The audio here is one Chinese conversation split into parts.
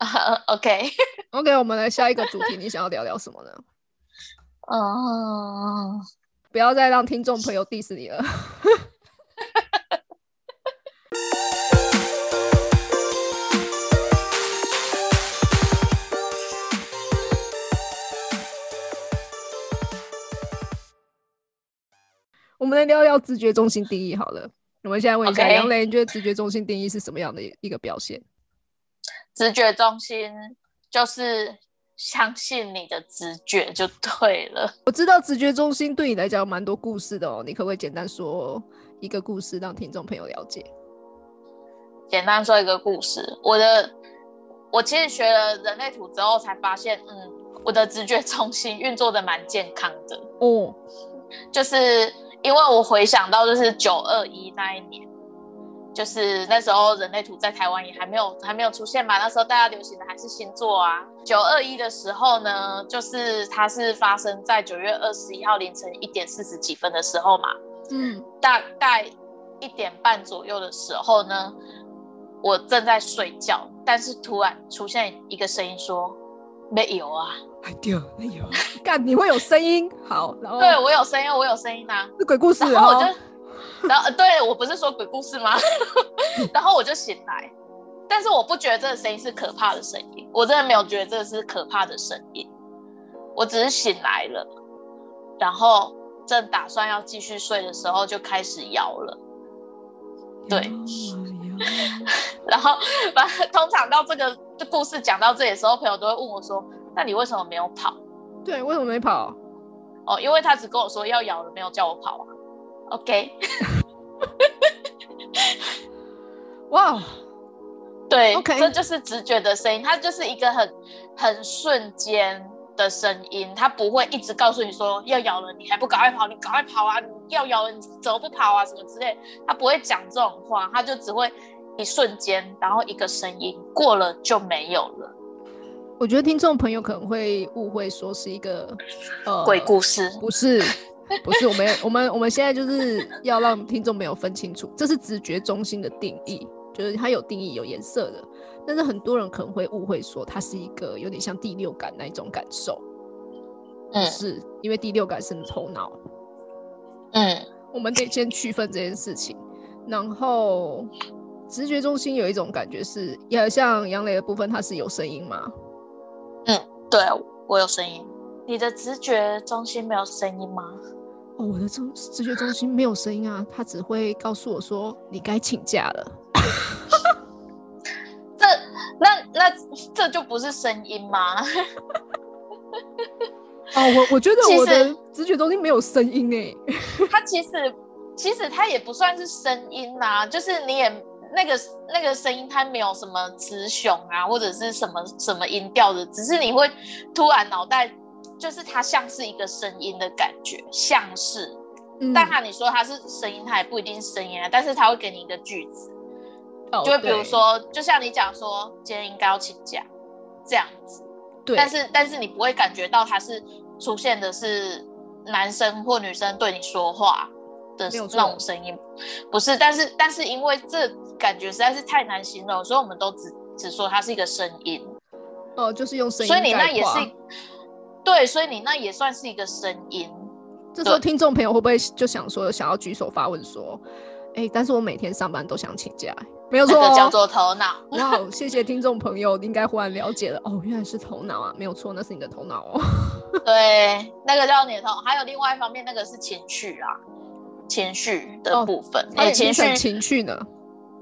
OK OK，我们来下一个主题，你想要聊聊什么呢？哦，不要再让听众朋友 diss 你了。我们来聊聊直觉中心定义好了。我们现在问一下杨磊，你觉得直觉中心定义是什么样的一个表现？直觉中心就是相信你的直觉就对了。我知道直觉中心对你来讲有蛮多故事的哦，你可不可以简单说一个故事，让听众朋友了解？简单说一个故事，我的我其实学了人类图之后才发现，嗯，我的直觉中心运作的蛮健康的，哦，就是因为我回想到就是九二一那一年。就是那时候人类图在台湾也还没有还没有出现嘛，那时候大家流行的还是星座啊。九二一的时候呢，就是它是发生在九月二十一号凌晨一点四十几分的时候嘛，嗯，大概一点半左右的时候呢，我正在睡觉，但是突然出现一个声音说：“没有啊。哎丢，哎呦，干你会有声音，好，然”后对我有声音，我有声音啊。是鬼故事，然后我就哦，然后呃对我不是说鬼故事吗？然后我就醒来，但是我不觉得这个声音是可怕的声音，我真的没有觉得这是可怕的声音，我只是醒来了，然后正打算要继续睡的时候就开始摇了，对 然后反正通常到这个故事讲到这里的时候，朋友都会问我说：“那你为什么没有跑对，为什么没跑？？”哦，因为他只跟我说要摇了，没有叫我跑啊。OK，哇，对 OK 这就是直觉的声音，它就是一个很很瞬间的声音，它不会一直告诉你说要咬了，你还不赶快跑，你赶快跑啊！你要咬了，你怎么不跑啊？什么之类，它不会讲这种话，它就只会一瞬间，然后一个声音过了就没有了。我觉得听众朋友可能会误会说是一个呃鬼故事，不是，不是，我们我们我们现在就是要让听众朋友分清楚，这是直觉中心的定义，就是它有定义有颜色的，但是很多人可能会误会说它是一个有点像第六感那一种感受，嗯是因为第六感是头脑，嗯我们得先区分这件事情，然后直觉中心有一种感觉是，也像杨磊的部分，它是有声音吗？嗯对我有声音。你的直觉中心没有声音吗？哦，我的中直觉中心没有声音啊，他只会告诉我说你该请假了。这那那这就不是声音吗？哦，我我觉得其我的实直觉中心没有声音欸呢。它其实其实它也不算是声音呐、就是你也那个那个声音，它没有什么雌雄啊，或者是什么什么音调的，只是你会突然脑袋就是它像是一个声音的感觉，像是，嗯。但它你说它是声音，它也不一定是声音啊，但是它会给你一个句子，哦就会比如说，就像你讲说今天应该要请假这样子。对，但是但是你不会感觉到它是出现的是男生或女生对你说话的那种声音，不是，但是但是因为这感觉实在是太难形容，所以我们都只只说它是一个声音，哦，就是用声音所以你那也是对，所以你那也算是一个声音，这时候对听众朋友会不会就想说，想要举手发问说，哎、但是我每天上班都想请假，没有这错、叫做头脑。哇，哦谢谢听众朋友，你应该忽然了解了，哦，原来是头脑啊，没有错，那是你的头脑哦。对，那个叫你的头，还有另外一方面，那个是情绪啊，情绪的哦部分。差点你情绪情绪呢，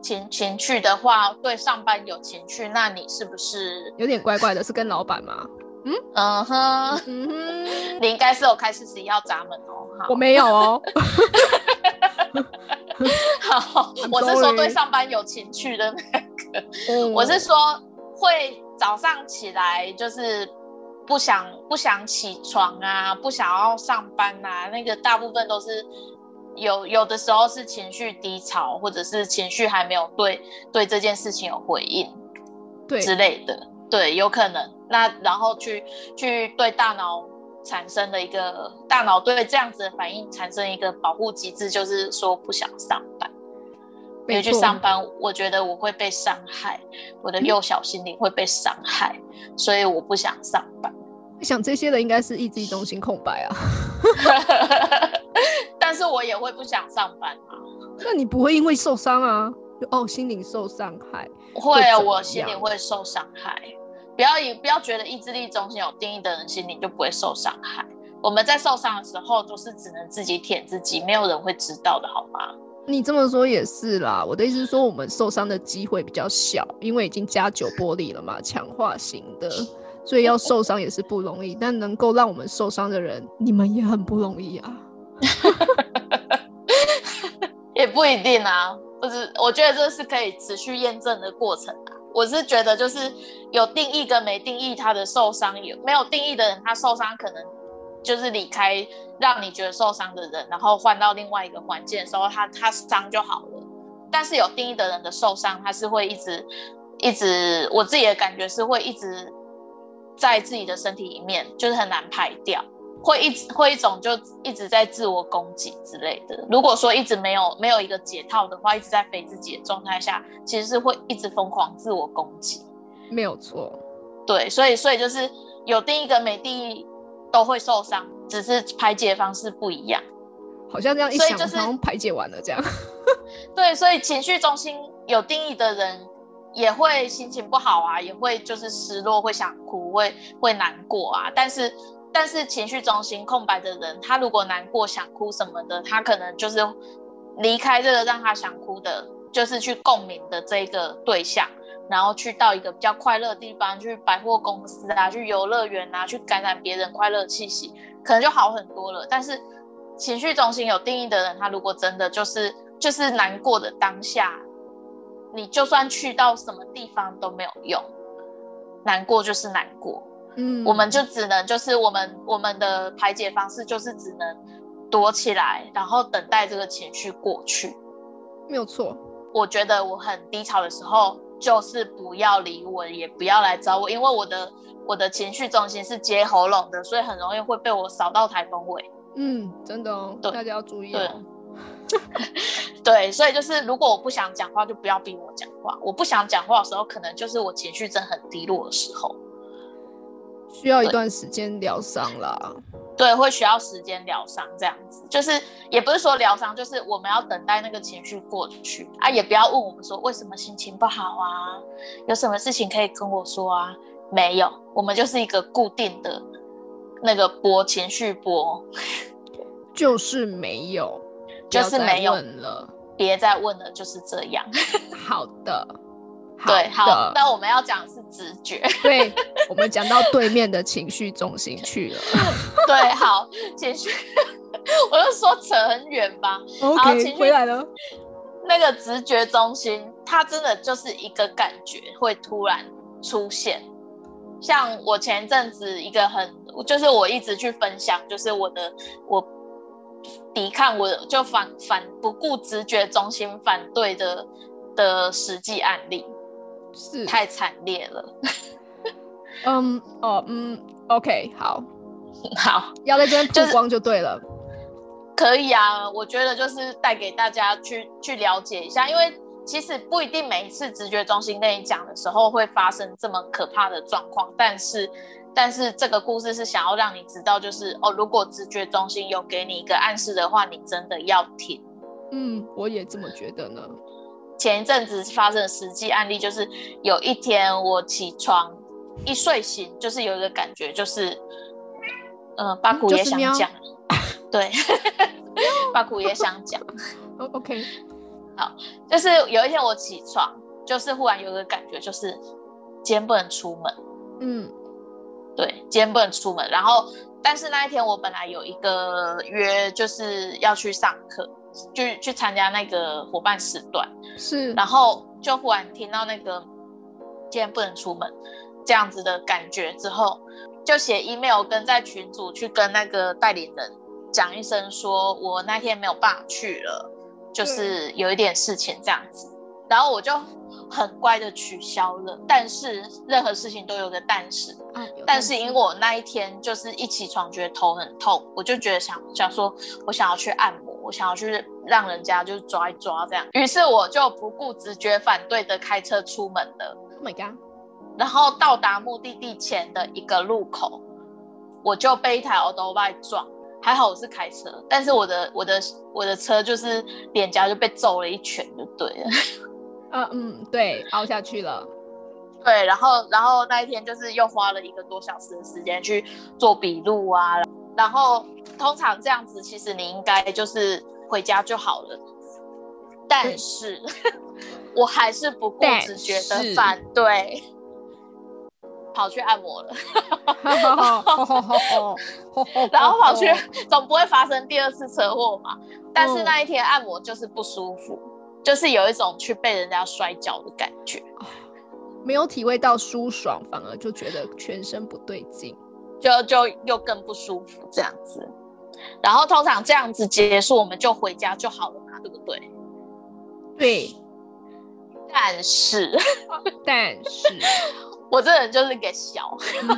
情情绪的话，对上班有情绪，那你是不是有点怪怪的，是跟老板吗？嗯哼？嗯哼，你应该是有开四十一号闸门哦。好我没有哦。好我是说对上班有情趣的那个，哦我是说会早上起来就是不想不想起床啊，不想要上班啊，那个大部分都是有有的时候是情绪低潮，或者是情绪还没有对对这件事情有回应对，之类的，对，有可能。那然后去去对大脑产生的一个大脑对这样子的反应产生一个保护机制，就是说不想上班。因为去上班，我觉得我会被伤害，我的幼小心灵会被伤害，所以我不想上班。想这些的应该是意志力中心空白啊，但是我也会不想上班啊。那你不会因为受伤啊？哦，心灵受伤害会啊，我心灵会受伤害。不要以不要觉得意志力中心有定义的人心灵就不会受伤害。我们在受伤的时候都是只能自己舔自己，没有人会知道的，好吗？你这么说也是啦。我的意思是说，我们受伤的机会比较小，因为已经加久玻璃了嘛，强化型的，所以要受伤也是不容易。但能够让我们受伤的人，你们也很不容易啊。也不一定啊，不是？我觉得这是可以持续验证的过程啊。我是觉得，就是有定义跟没定义，他的受伤有没有定义的人，他受伤可能就是离开让你觉得受伤的人，然后换到另外一个环境的时候，他他伤就好了。但是有定义的人的受伤，他是会一直一直，我自己的感觉是会一直在自己的身体里面，就是很难排掉。会一直会一种就一直在自我攻击之类的。如果说一直没有没有一个解套的话，一直在肥自己的状态下，其实是会一直疯狂自我攻击。没有错，对，所以所以就是有定义跟没定义都会受伤，只是排解方式不一样。好像这样一想，好像排解完了这样。对，所以情绪中心有定义的人也会心情不好啊，也会就是失落，会想哭，会会难过啊，但是。但是情绪中心空白的人，他如果难过、想哭什么的，他可能就是离开这个让他想哭的，就是去共鸣的这个对象，然后去到一个比较快乐的地方，去百货公司啊，去游乐园啊，去感染别人快乐气息，可能就好很多了。但是情绪中心有定义的人，他如果真的就是就是难过的当下，你就算去到什么地方都没有用，难过就是难过。嗯，我们就只能就是我们我们的排解方式就是只能躲起来，然后等待这个情绪过去。没有错，我觉得我很低潮的时候，就是不要理我，也不要来找我，因为我的我的情绪中心是接喉咙的，所以很容易会被我扫到台风尾。嗯，真的哦，大家要注意哦。对，所以就是如果我不想讲话，就不要逼我讲话。我不想讲话的时候，可能就是我情绪真很低落的时候。需要一段时间疗伤啦，对，会需要时间疗伤，这样子就是也不是说疗伤，就是我们要等待那个情绪过去啊，也不要问我们说为什么心情不好啊，有什么事情可以跟我说啊？没有，我们就是一个固定的那个波情绪波，就是没有，就是没有了，别再问了，就是这样。好的。对，好，那我们要讲是直觉。对，我们讲到对面的情绪中心去了。对，好，情绪，我就说扯很远吧。OK，回来了。那个直觉中心，它真的就是一个感觉会突然出现。像我前阵子一个很，就是我一直去分享，就是我的我抵抗，我就反反不顾直觉中心反对的的实际案例。是太惨烈了。嗯哦嗯，OK，好，好，要在这边曝光就对了。可以啊，我觉得就是带给大家去去了解一下，因为其实不一定每一次直觉中心跟你讲的时候会发生这么可怕的状况，但是但是这个故事是想要让你知道，就是哦，如果直觉中心有给你一个暗示的话，你真的要听。嗯，我也这么觉得呢。前一阵子发生的实际案例，就是有一天我起床一睡醒，就是有一个感觉，就是，呃，巴古 也想讲，对，巴古也想讲，OK，好，就是有一天我起床，就是忽然有一个感觉，就是今天不能出门，嗯，对，今天不能出门，然后但是那一天我本来有一个约，就是要去上课。就去参加那个伙伴时段，是，然后就忽然听到那个今天不能出门这样子的感觉之后，就写 email 跟在群组去跟那个代理人讲一声，说我那天没有办法去了，就是有一点事情这样子，然后我就很乖的取消了。但是任何事情都有个但是，但是因为我那一天就是一起床觉得头很痛，我就觉得想想说我想要去按摩。我想要去让人家就是抓一抓这样。于是我就不顾直觉反对的开车出门了。Oh my god！然后到达目的地前的一个路口，我就被一台 o l d 撞。还好我是开车，但是我的我的我的车就是脸颊就被揍了一拳，就对了。嗯 嗯，对，凹下去了。对，然后然后那一天就是又花了一个多小时的时间去做笔录啊。然后通常这样子，其实你应该就是回家就好了。但是我还是不顾直觉的反对。跑去按摩了，然后跑去，总不会发生第二次车祸嘛？但是那一天按摩就是不舒服，就是有一种去被人家摔跤的感觉，没有体味到舒爽，反而就觉得全身不对劲，就就又更不舒服这样子。然后通常这样子结束，我们就回家就好了嘛，对不对？对。但是，但是。我这人就是给小，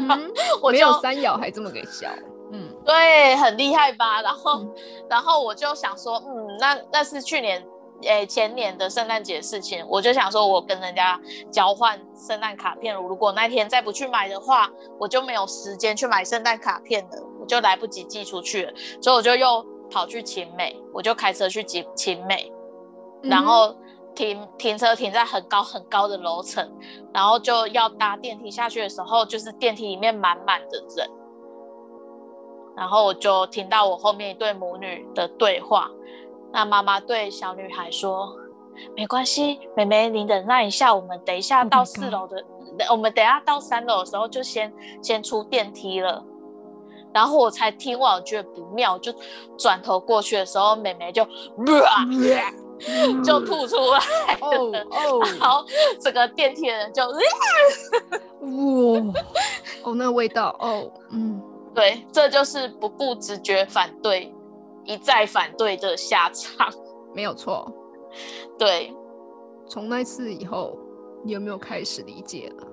我没有三咬还这么给小，嗯，对，很厉害吧？然后，然后我就想说，嗯，那那是去年，诶，前年的圣诞节事情，我就想说，我跟人家交换圣诞卡片，如果那天再不去买的话，我就没有时间去买圣诞卡片了，我就来不及寄出去了，所以我就又跑去秦美，我就开车去秦秦美，然后。停停车停在很高很高的楼层，然后就要搭电梯下去的时候，就是电梯里面满满的人，然后我就听到我后面一对母女的对话。那妈妈对小女孩说：“没关系，妹妹，你忍耐一下，我们等一下到四楼的，我们等下到三楼的时候就先先出电梯了。”然后我才听完，我觉得不妙，就转头过去的时候，妹妹就。就吐出来，哦哦，然后整个电梯的人就，哇，哦，那味道，哦，嗯，对，这就是不顾直觉反对，一再反对的下场，没有错，对，从那次以后，你有没有开始理解了？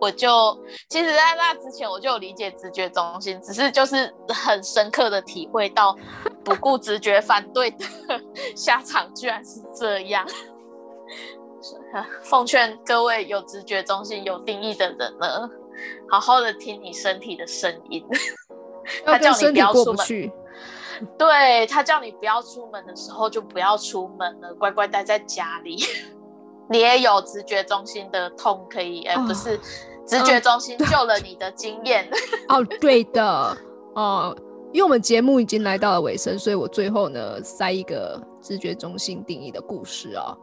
我就其实，在那之前我就有理解直觉中心，只是就是很深刻的体会到 不顾直觉反对的下场居然是这样。奉劝各位有直觉中心有定义的人呢，好好的听你身体的声音。他叫你不要出门，对他叫你不要出门的时候就不要出门了，乖乖待在家里。你也有直觉中心的痛可以，哎，不是。直觉中心救了你的经验 哦，对的哦，因为我们节目已经来到了尾声，所以我最后呢塞一个直觉中心定义的故事啊。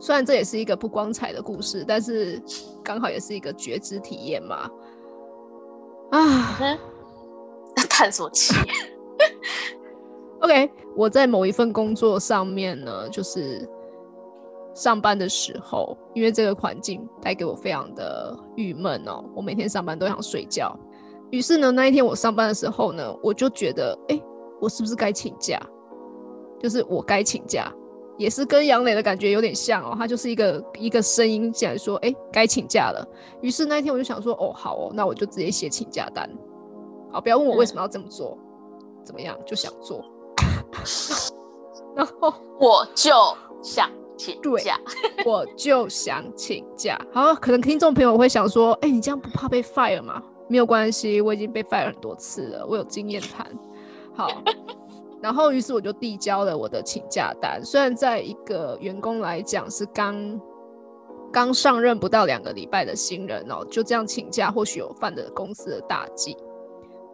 虽然这也是一个不光彩的故事，但是刚好也是一个觉知体验嘛。啊，叹什么气？OK，我在某一份工作上面呢，就是。上班的时候，因为这个环境带给我非常的郁闷哦，我每天上班都想睡觉。于是呢，那一天我上班的时候呢，我就觉得，哎，我是不是该请假？就是我该请假，也是跟杨磊的感觉有点像哦。他就是一个一个声音进来说，哎，该请假了。于是那一天我就想说，哦，好哦，那我就直接写请假单。好，不要问我为什么要这么做，怎么样，就想做。然后我就想。请假，我就想请假。好，可能听众朋友会想说：“哎，你这样不怕被 fire 吗？”没有关系，我已经被 fire 很多次了，我有经验谈。好，然后于是我就递交了我的请假单。虽然在一个员工来讲是刚刚上任不到两个礼拜的新人哦，就这样请假，或许有犯了公司的大忌。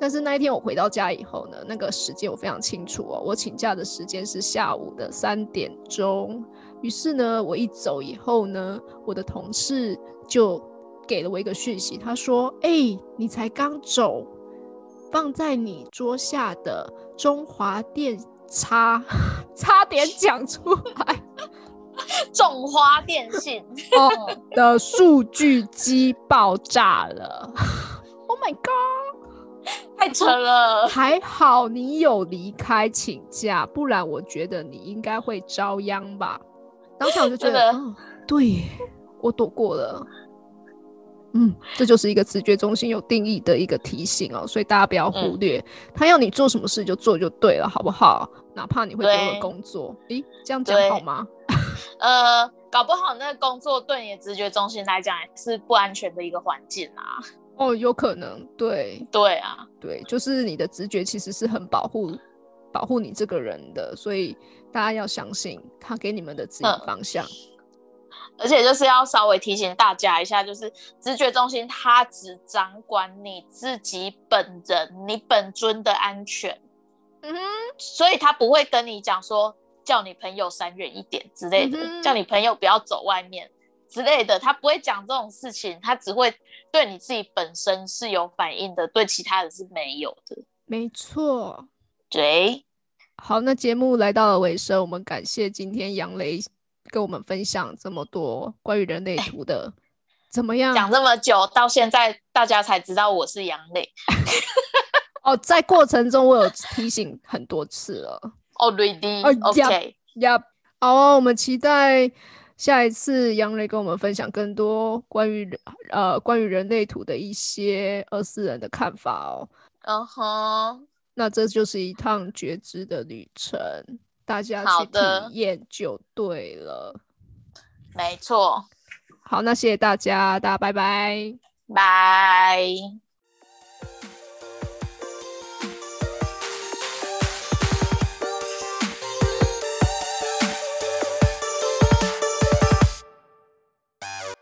但是那一天我回到家以后呢，那个时间我非常清楚哦，我请假的时间是下午的三点钟。于是呢，我一走以后呢，我的同事就给了我一个讯息，他说：“哎，你才刚走，放在你桌下的中华电差，差点讲出来，中华电信哦的数据机爆炸了。Oh my god，太扯了！还好你有离开请假，不然我觉得你应该会遭殃吧。”当时我就觉得，对，我躲过了。嗯，这就是一个直觉中心有定义的一个提醒哦，所以大家不要忽略，他要你做什么事就做就对了，好不好？哪怕你会丢了工作，诶，这样讲好吗？呃，搞不好那个工作对你的直觉中心来讲是不安全的一个环境啊。哦，有可能，对，对啊，对，就是你的直觉其实是很保护保护你这个人的，所以大家要相信他给你们的指引方向。而且就是要稍微提醒大家一下，就是直觉中心它只掌管你自己本人、你本尊的安全，嗯哼，所以他不会跟你讲说叫你朋友闪远一点之类的，叫你朋友不要走外面之类的，他不会讲这种事情，他只会对你自己本身是有反应的，对其他人是没有的。没错，对。好，那节目来到了尾声，我们感谢今天杨雷。跟我们分享这么多关于人类图的，怎么样？讲这么久，到现在大家才知道我是杨磊。哦，在过程中我有提醒很多次了。哦，ready？OK，呀，好啊，我们期待下一次杨磊跟我们分享更多关于呃关于人类图的一些二四人的看法哦。嗯哼，那这就是一趟觉知的旅程。大家去体验就对了，没错。好，那谢谢大家，大家拜拜，拜。